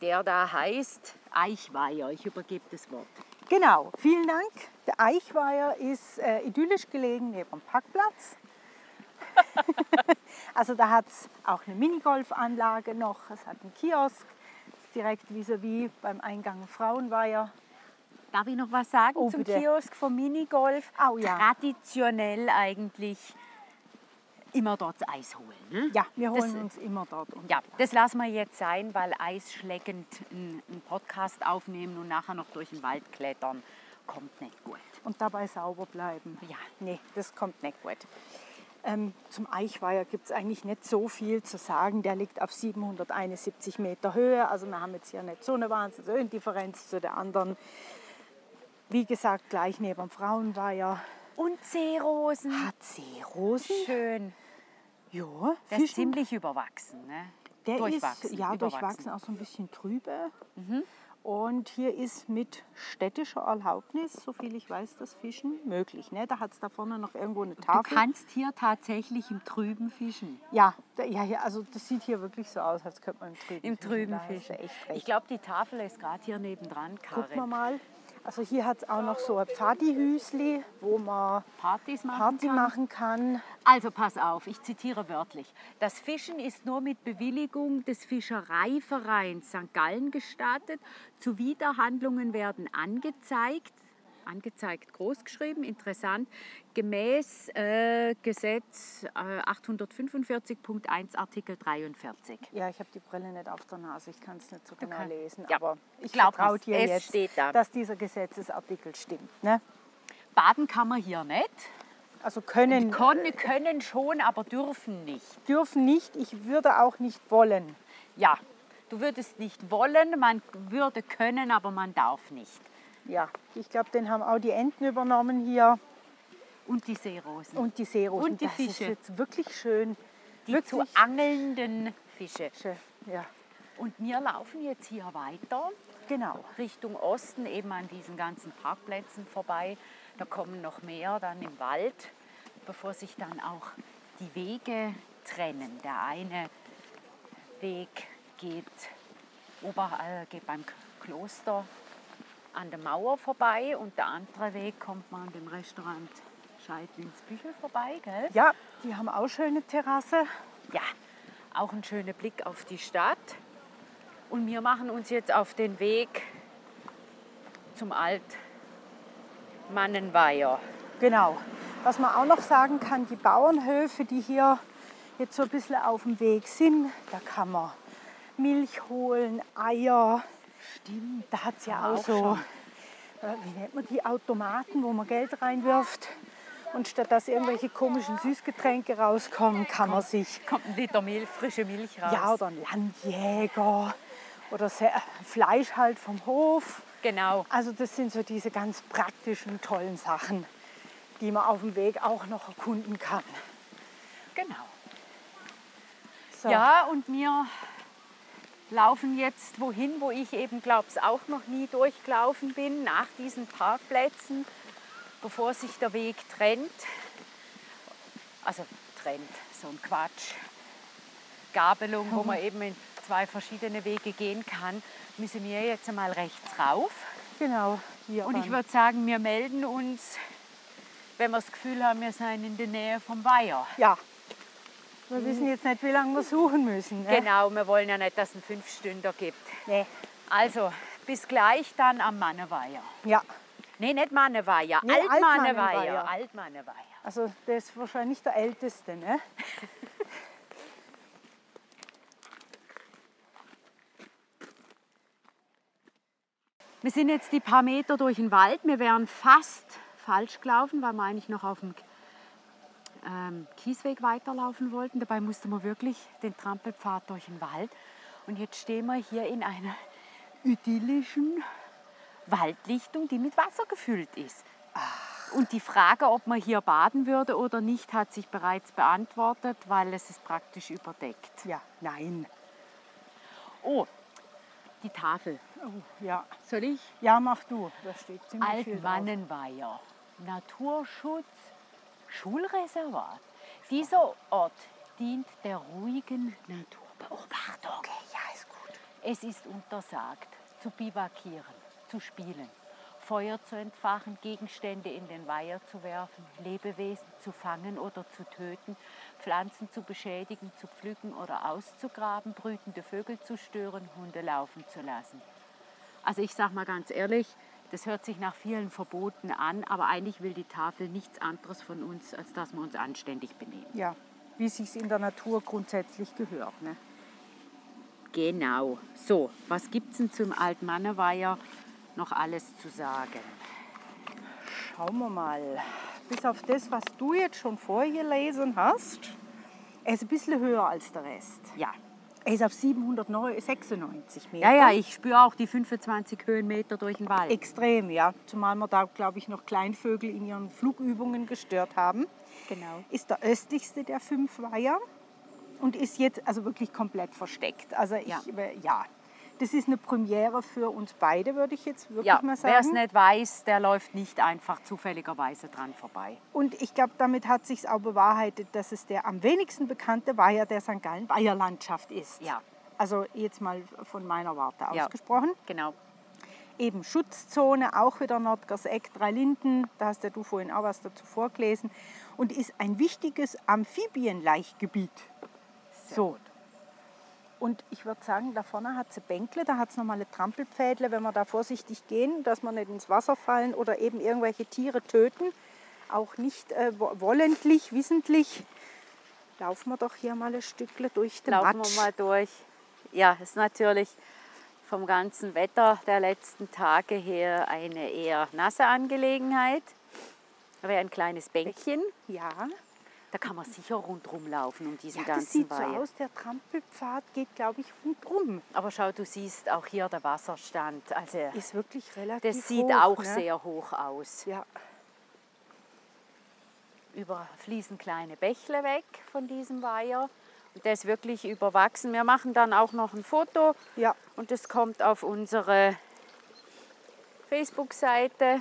der da heißt Eichweiher. Ich übergebe das Wort. Genau, vielen Dank. Der Eichweiher ist äh, idyllisch gelegen neben dem Parkplatz. also da hat es auch eine Minigolfanlage noch, es hat einen Kiosk, direkt vis-à-vis beim Eingang Frauenweiher. Darf ich noch was sagen Oh, zum bitte. Kiosk vom Minigolf? Oh, ja. Traditionell eigentlich immer dort das Eis holen. Ne? Ja, wir Das- holen uns immer dort. Ja, das lassen wir jetzt sein, weil eisschleckend einen Podcast aufnehmen und nachher noch durch den Wald klettern, kommt nicht gut. und dabei sauber bleiben. Ja. Nee, das kommt nicht gut. Ähm, zum Eichweiher gibt es eigentlich nicht so viel zu sagen. Der liegt auf 771 Meter Höhe. Also wir haben jetzt hier nicht so eine Wahnsinnshöhendifferenz zu der anderen. Wie gesagt, gleich neben dem Frauenweiher. Und Seerosen. Hat Seerosen? Schön. Ja, Der ist ziemlich überwachsen. Ne? Der durchwachsen. ist ja. Mhm. durchwachsen, auch so ein bisschen trübe. Und hier ist mit städtischer Erlaubnis, soviel ich weiß, das Fischen möglich. Ne? Da hat es da vorne noch irgendwo eine Du Tafel. kannst hier tatsächlich im Trüben fischen. Ja, da, ja, ja, also das sieht hier wirklich so aus, als könnte man im Trüben Im fischen. Trüben du fischen. Ich glaube, die Tafel ist gerade hier nebendran, Gucken wir Karin. mal. Also hier hat es auch noch so ein Pfadihüsli, wo man Partys machen Party kann. machen kann. Also pass auf, ich zitiere wörtlich. Das Fischen ist nur mit Bewilligung des Fischereivereins St. Gallen gestattet. Zuwiderhandlungen werden angezeigt. Angezeigt, großgeschrieben, interessant, gemäß äh, Gesetz äh, 845.1 Artikel 43. Ja, ich habe die Brille nicht auf der Nase, ich kann es nicht so genau lesen. Ja, Aber ich glaub vertraue mir's, dir es jetzt, steht da. dass dieser Gesetzesartikel stimmt. Ne? Baden kann man hier nicht. Also können, Können, können schon, aber dürfen nicht. dürfen nicht, ich würde auch nicht wollen. Ja, du würdest nicht wollen, man würde können, aber man darf nicht. Ja, ich glaube, den haben auch die Enten übernommen hier Und die Seerosen. und die Seerosen. Und die das ist Fische. jetzt wirklich schön. die wirklich zu angelnden Fische. schön. Ja, Und wir laufen jetzt hier weiter genau. Richtung Osten, eben an diesen ganzen Parkplätzen vorbei. Da kommen noch mehr dann im Wald, bevor sich dann auch die Wege trennen. Der eine Weg geht, oberhalb, geht beim Kloster an der Mauer vorbei und der andere Weg kommt man an dem Restaurant Scheidlins Büchel vorbei. Gell? Ja, die haben auch schöne Terrasse. Ja, auch ein schöner Blick auf die Stadt. Und wir machen uns jetzt auf den Weg zum Altmannenweiher. Genau. Was man auch noch sagen kann, die Bauernhöfe, die hier jetzt so ein bisschen auf dem Weg sind, da kann man Milch holen, Eier. Stimmt. Da hat es ja auch, auch so, schon. äh, wie nennt man die, Automaten, wo man Geld reinwirft. Und statt dass irgendwelche komischen Süßgetränke rauskommen, kann man sich Kommt ein Liter Milch, frische Milch raus. ja, oder ein Landjäger oder Se- Fleisch halt vom Hof. Genau. Also das sind so diese ganz praktischen, tollen Sachen, die man auf dem Weg auch noch erkunden kann. genau. So. Ja, und wir laufen jetzt wohin, wo ich eben, glaube ich, auch noch nie durchgelaufen bin, nach diesen Parkplätzen, bevor sich der Weg trennt. Also trennt, so ein Quatsch. Gabelung, wo man eben in zwei verschiedene Wege gehen kann, müssen wir jetzt einmal rechts rauf. Genau. Hier Und ich würde sagen, wir melden uns, wenn wir das Gefühl haben, wir seien in der Nähe vom Weiher. Ja. Wir wissen jetzt nicht, wie lange wir suchen müssen. Ne? Genau, wir wollen ja nicht, dass es einen Fünfstünder gibt. Nee. Also, bis gleich dann am Manneweiher. Ja. Nee, nicht Manneweiher, Nee, Altmanneweiher. Altmanneweiher. Also der ist wahrscheinlich der Älteste. Ne? Wir sind jetzt die paar Meter durch den Wald. Wir wären fast falsch gelaufen, weil wir eigentlich noch auf dem ähm, Kiesweg weiterlaufen wollten. Dabei mussten wir wirklich den Trampelpfad durch den Wald. Und jetzt stehen wir hier in einer idyllischen Waldlichtung, die mit Wasser gefüllt ist. Und die Frage, ob man hier baden würde oder nicht, hat sich bereits beantwortet, weil es ist praktisch überdeckt. Ja, nein. Oh, die Tafel. Oh, ja. Soll ich? ja, mach du. Da steht ziemlich viel drauf. Altmannenweiher, Naturschutz, Schulreservat. Dieser Ort dient der ruhigen Naturbeobachtung. Okay, ja, ist gut. Es ist untersagt, zu bivakieren, zu spielen, Feuer zu entfachen, Gegenstände in den Weiher zu werfen, Lebewesen zu fangen oder zu töten, Pflanzen zu beschädigen, zu pflücken oder auszugraben, brütende Vögel zu stören, Hunde laufen zu lassen. Also ich sage mal ganz ehrlich, das hört sich nach vielen Verboten an, aber eigentlich will die Tafel nichts anderes von uns, als dass wir uns anständig benehmen. Ja, wie sich in der Natur grundsätzlich gehört. Ne? Genau. So, was gibt es denn zum Altmanneweiher noch alles zu sagen? Schauen wir mal. Bis auf das, was du jetzt schon vorgelesen hast, er ist ein bisschen höher als der Rest. Ja. Er ist auf 796 Meter. Ja, ja, ich spüre auch die 25 Höhenmeter durch den Wald. Extrem, ja. Zumal wir da, glaube ich, noch Kleinvögel in ihren Flugübungen gestört haben. Genau. Ist der östlichste der fünf Weiher und ist jetzt also wirklich komplett versteckt. Also ich, Ja. ja. Das ist eine Premiere für uns beide, würde ich jetzt wirklich Ja, mal wer es sagen. nicht weiß, der läuft nicht einfach zufälligerweise dran vorbei. Und ich glaube, damit hat sich auch bewahrheitet, dass es der am wenigsten bekannte Weiher der St. Gallen Weiherlandschaft ist. Ja. Also jetzt mal von meiner Warte Ja. ausgesprochen. Genau. Eben Schutzzone, auch wieder Nordgers Eck, drei Linden, da hast ja du vorhin auch was dazu vorgelesen. Und ist ein wichtiges Amphibienlaichgebiet. So. Und ich würde sagen, da vorne hat sie Bänkle, da hat es normale Trampelpfädle, wenn wir da vorsichtig gehen, dass wir nicht ins Wasser fallen oder eben irgendwelche Tiere töten. Auch nicht äh, wo- wollentlich, wissentlich. Laufen wir doch hier mal ein Stückle durch den Laufen Matsch. wir mal durch. Ja, ist natürlich vom ganzen Wetter der letzten Tage her eine eher nasse Angelegenheit. Wäre ein kleines Bänkchen. Ja, Da kann man sicher rundherum laufen um diesen ja das ganzen sieht so Weiher. aus. Der Trampelpfad geht, glaube ich, rundherum. Aber schau, du siehst auch hier der Wasserstand. Also Ist wirklich relativ das sieht hoch, auch ne? sehr hoch aus. Ja, Über fließen kleine Bächle weg von diesem Weiher. Und der ist wirklich überwachsen. Wir machen dann auch noch ein Foto ja. und das kommt auf unsere Facebook-Seite,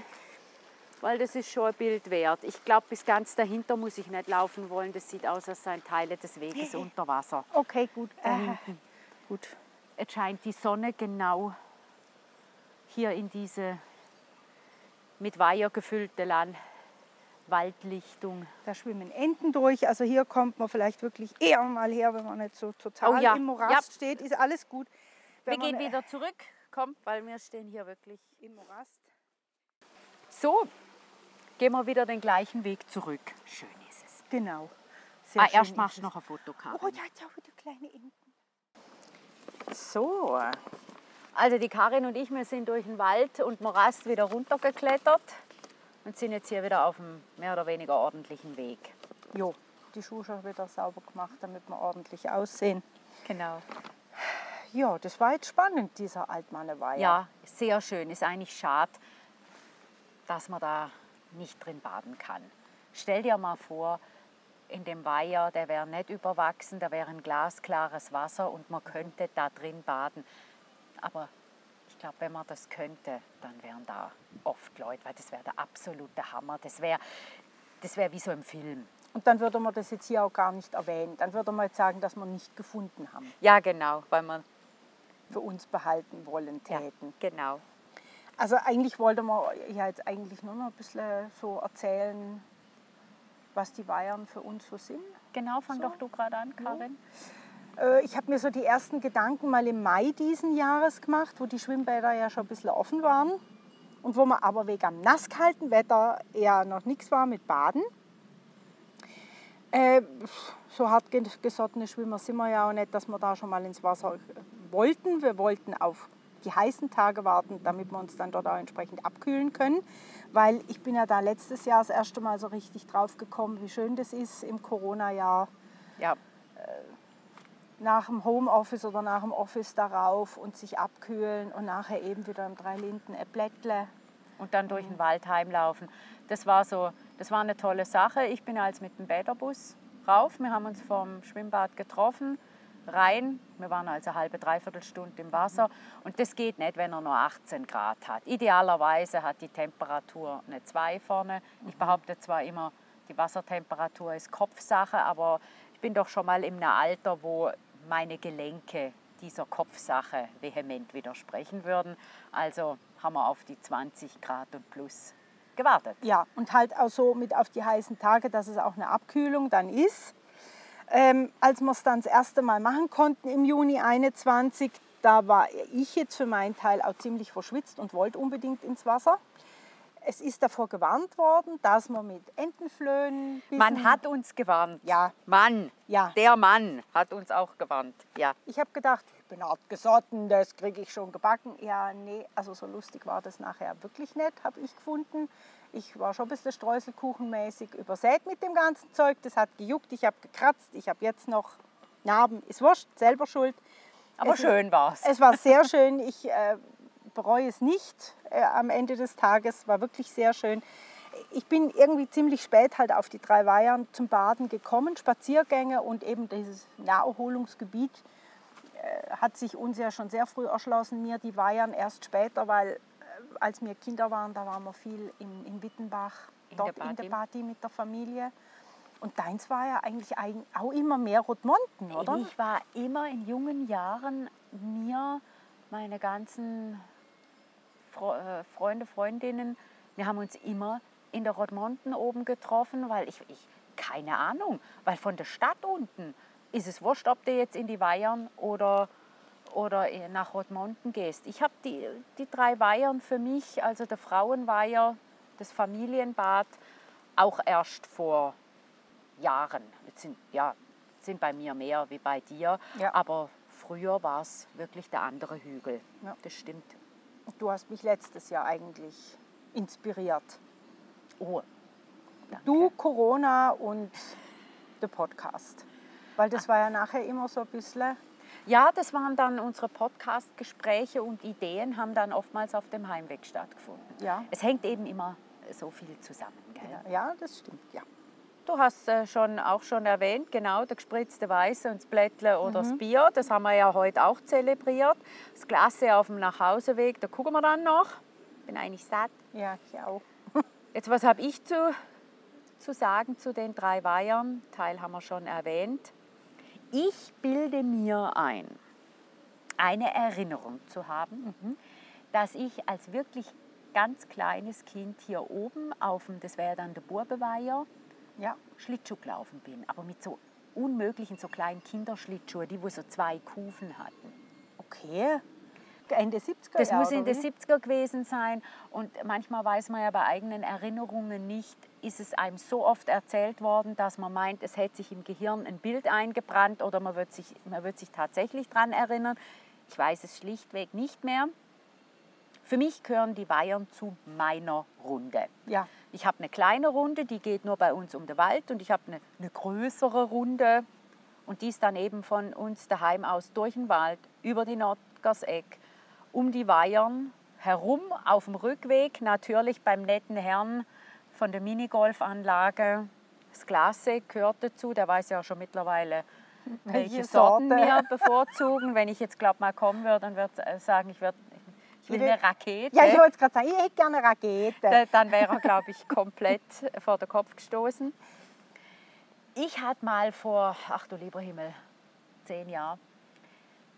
weil das ist schon ein Bild wert. Ich glaube, bis ganz dahinter muss ich nicht laufen wollen. Das sieht aus, als seien Teile des Weges unter Wasser. Okay, gut. Äh, gut. Jetzt scheint die Sonne genau hier in diese mit Weiher gefüllte Land Waldlichtung. Da schwimmen Enten durch. Also hier kommt man vielleicht wirklich eher mal her, wenn man nicht so total Oh ja, im Morast ja. steht. Ist alles gut. Wir Wenn man, gehen wieder zurück, komm, weil wir stehen hier wirklich. im Morast. So, gehen wir wieder den gleichen Weg zurück. Schön ist es. Genau. Sehr Ah, schön erst machst du noch ein Foto, Karin. Oh ja, jetzt auch wieder kleine Enten. So, Also die Karin und ich, wir sind durch den Wald und Morast wieder runtergeklettert und sind jetzt hier wieder auf einem mehr oder weniger ordentlichen Weg. jo, die Schuhe schon wieder sauber gemacht, damit wir ordentlich aussehen. Genau. Ja, das war jetzt spannend, dieser Altmanneweiher. Ja, sehr schön. Ist eigentlich schade, dass man da nicht drin baden kann. Stell dir mal vor, in dem Weiher, der wäre nicht überwachsen, da wäre ein glasklares Wasser und man könnte da drin baden. Aber ich glaube, wenn man das könnte, dann wären da oft Leute, weil das wäre der absolute Hammer. Das wäre das wär wie so im Film. Und dann würde man das jetzt hier auch gar nicht erwähnen. Dann würde man jetzt sagen, dass wir nicht gefunden haben, Ja, genau, weil man für uns behalten wollen ja, täten. genau. Also eigentlich wollte man ja jetzt eigentlich nur noch ein bisschen so erzählen, was die Weihern für uns so sind. Genau, fang doch du gerade an, Karin. Äh, Ich habe mir so die ersten Gedanken mal im Mai diesen Jahres gemacht, wo die Schwimmbäder ja schon ein bisschen offen waren und wo man aber wegen am nasskalten Wetter eher noch nichts war mit Baden. Äh, so hart ge- gesottene Schwimmer sind wir ja auch nicht, dass wir da schon mal ins Wasser wollten. Wir wollten auf die heißen Tage warten, damit wir uns dann dort auch entsprechend abkühlen können. Weil ich bin ja da letztes Jahr das erste Mal so richtig drauf gekommen, wie schön das ist im Corona-Jahr Ja, nach dem Homeoffice oder nach dem Office darauf und sich abkühlen und nachher eben wieder im Drei Linden ein Blättle. Und dann durch den Wald heimlaufen. Das war so, das war eine tolle Sache. Ich bin als mit dem Bäderbus rauf. Wir haben uns vom Schwimmbad getroffen, rein. Wir waren also eine halbe, dreiviertel Stunde im Wasser. Und das geht nicht, wenn er nur 18 Grad hat. Idealerweise hat die Temperatur eine 2 vorne. Ich behaupte zwar immer, die Wassertemperatur ist Kopfsache, aber ich bin doch schon mal einem Alter, wo meine Gelenke dieser Kopfsache vehement widersprechen würden. Also haben wir auf die 20 Grad und plus gewartet. Ja, und halt auch so mit auf die heißen Tage, dass es auch eine Abkühlung dann ist. Ähm, als wir es dann das erste Mal machen konnten im Juni 21, da war ich jetzt für meinen Teil auch ziemlich verschwitzt und wollte unbedingt ins Wasser. Es ist davor gewarnt worden, dass man mit Entenflöhen. Man hat uns gewarnt. Ja. Mann. Ja. Der Mann hat uns auch gewarnt. Ja. Ich habe gedacht, ich bin hartgesotten, das kriege ich schon gebacken. Ja, nee, also so lustig war das nachher wirklich nicht, habe ich gefunden. Ich war schon ein bisschen streuselkuchenmäßig übersät mit dem ganzen Zeug. Das hat gejuckt, ich habe gekratzt, ich habe jetzt noch Narben. Ist wurscht, selber schuld. Aber Es- schön war's. Es war sehr schön. Ich äh, bereue es nicht äh, am Ende des Tages. War wirklich sehr schön. Ich bin irgendwie ziemlich spät halt auf die drei Weihern zum Baden gekommen. Spaziergänge und eben dieses Naherholungsgebiet äh, hat sich uns ja schon sehr früh erschlossen. Mir die Weihern erst später, weil als wir Kinder waren, da waren wir viel in, in Wittenbach, In dort der in der. Party mit der Familie. Und deins war ja eigentlich eigen- auch immer mehr Rotmonten, oder? Ich war immer in jungen Jahren mir, meine ganzen äh, Freunde, Freundinnen, wir haben uns immer in der Rodmonten oben getroffen, weil ich, ich, keine Ahnung, weil von der Stadt unten ist es wurscht, ob du jetzt in die Weihern oder, oder nach Rodmonten gehst. Ich habe die, die drei Weihern für mich, also der Frauenweiher, das Familienbad, auch erst vor Jahren. Jetzt sind, ja, sind bei mir mehr wie bei dir, Ja. aber früher war es wirklich der andere Hügel. Ja. Das stimmt. Du hast mich letztes Jahr eigentlich inspiriert. Oh, danke. Du, Corona und der Podcast. Weil das war ja nachher immer so ein bisschen. Ja, das waren dann unsere Podcast-Gespräche und Ideen haben dann oftmals auf dem Heimweg stattgefunden. Ja, Es hängt eben immer so viel zusammen. Gell? ja, das stimmt. Ja. Du hast äh, schon, auch schon erwähnt, genau, der gespritzte Weiße und das Blättle oder das Bier. Das haben wir ja heute auch zelebriert. Das Klasse auf dem Nachhauseweg, da gucken wir dann noch. Bin eigentlich satt. ja, ich auch. Jetzt, was habe ich zu, zu sagen zu den drei Weihern? Teil haben wir schon erwähnt. Ich bilde mir ein, eine Erinnerung zu haben, dass ich als wirklich ganz kleines Kind hier oben auf dem, das wäre dann der Burbeweiher, Ja, Schlittschuh gelaufen bin, aber mit so unmöglichen, so kleinen Kinderschlittschuhen, die wo so zwei Kufen hatten. okay. Ende 70er Das muss in den wie? 70er gewesen sein. Und manchmal weiß man ja bei eigenen Erinnerungen nicht, ist es einem so oft erzählt worden, dass man meint, es hätte sich im Gehirn ein Bild eingebrannt oder man wird sich, man wird sich tatsächlich daran erinnern. Ich weiß es schlichtweg nicht mehr. Für mich gehören die Weihern zu meiner Runde. Ja, Ich habe eine kleine Runde, die geht nur bei uns um den Wald und ich habe eine, eine größere Runde und die ist dann eben von uns daheim aus durch den Wald, über die Nordgerseck, um die Weihern herum, auf dem Rückweg natürlich beim netten Herrn von der Minigolfanlage. Das Glase gehört dazu, der weiß ja schon mittlerweile, welche, Welche Sorten Sorte. wir bevorzugen. Wenn ich jetzt glaube mal kommen würde, dann würde er sagen, ich, würd, ich will eine Rakete. ja ich wollte gerade sagen, ich hätte gerne eine Rakete. Da- dann wäre er, glaube ich, komplett vor den Kopf gestoßen. Ich hatte mal vor, ach du lieber Himmel, zehn Jahren,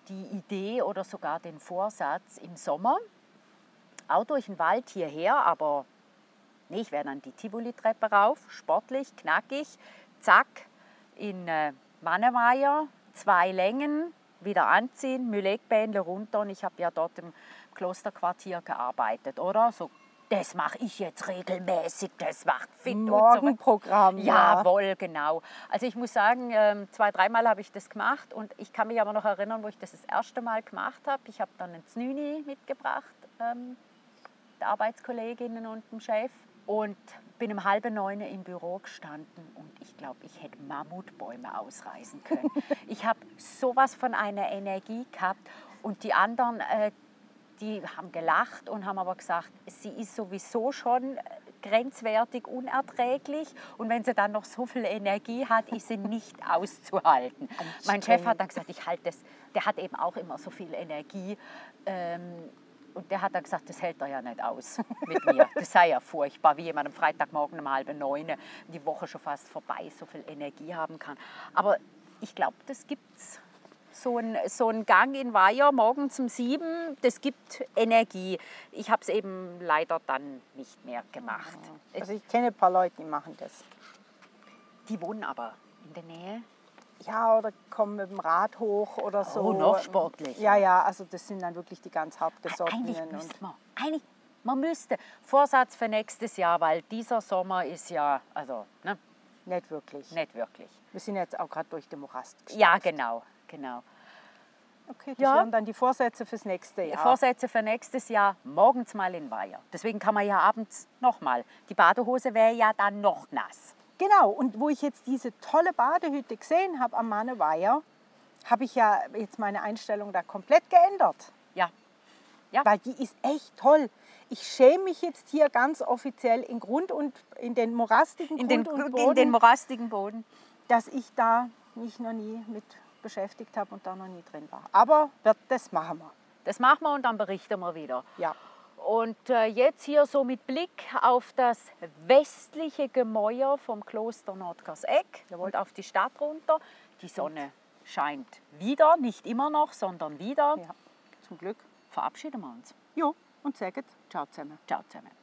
die Idee oder sogar den Vorsatz im Sommer, auch durch den Wald hierher, aber nee, ich wäre dann die Tivoli-Treppe rauf, sportlich, knackig, zack, in äh, Manneweiher, zwei Längen, wieder anziehen, Mühlegbähnle runter und ich habe ja dort im Klosterquartier gearbeitet, oder? So, das mache ich jetzt regelmäßig, das macht fit und so. Morgenprogramm. Ja. Jawohl, genau. Also ich muss sagen, ähm, zwei, dreimal habe ich das gemacht und ich kann mich aber noch erinnern, wo ich das das erste Mal gemacht habe. Ich habe dann einen Znüni mitgebracht, ähm, der Arbeitskolleginnen und dem Chef. Und bin um halb neun im Büro gestanden und ich glaube, ich hätte Mammutbäume ausreißen können. ich habe sowas von einer Energie gehabt und die anderen, äh, die haben gelacht und haben aber gesagt, sie ist sowieso schon grenzwertig unerträglich und wenn sie dann noch so viel Energie hat, ist sie nicht auszuhalten. Mein Chef hat dann gesagt, ich halte das, der hat eben auch immer so viel Energie. Ähm, und der hat dann gesagt, das hält er ja nicht aus mit mir. Das sei ja furchtbar, wie jemand am Freitagmorgen um halb neun die Woche schon fast vorbei so viel Energie haben kann. Aber ich glaube, das gibt's so ein, so ein Gang in Weiher morgens um sieben, das gibt Energie. Ich habe es eben leider dann nicht mehr gemacht. Also ich kenne ein paar Leute, die machen das. Die wohnen aber in der Nähe. Ja, oder kommen mit dem Rad hoch oder so. Oh, noch sportlich. Ja, ja, also das sind dann wirklich die ganz hartgesottenen. Eigentlich müsste man, eigentlich, man müsste. Vorsatz für nächstes Jahr, weil dieser Sommer ist ja, also, ne, Nicht wirklich. nicht wirklich. Wir sind jetzt auch gerade durch den Morast Ja, genau, genau. Okay, das Ja. wären dann die Vorsätze fürs nächste Jahr. Vorsätze für nächstes Jahr, morgens mal in Weiher. Deswegen kann man ja abends nochmal. Die Badehose wäre ja dann noch nass. Genau, und wo ich jetzt diese tolle Badehütte gesehen habe am Manneweiher, habe ich ja jetzt meine Einstellung da komplett geändert. Ja, Ja. Weil die ist echt toll. Ich schäme mich jetzt hier ganz offiziell in Grund und in den morastigen in den, Grund und in Boden, den morastigen Boden. dass ich da mich noch nie mit beschäftigt habe und da noch nie drin war. Aber wird, das machen wir. Das machen wir und dann berichten wir wieder. Ja. Und äh, jetzt hier so mit Blick auf das westliche Gemäuer vom Kloster Nordgarseck und auf die Stadt runter. Die Sonne scheint wieder, nicht immer noch, sondern wieder. ja. Zum Glück. Verabschieden wir uns. Jo, und sagt ciao zusammen. Ciao zusammen.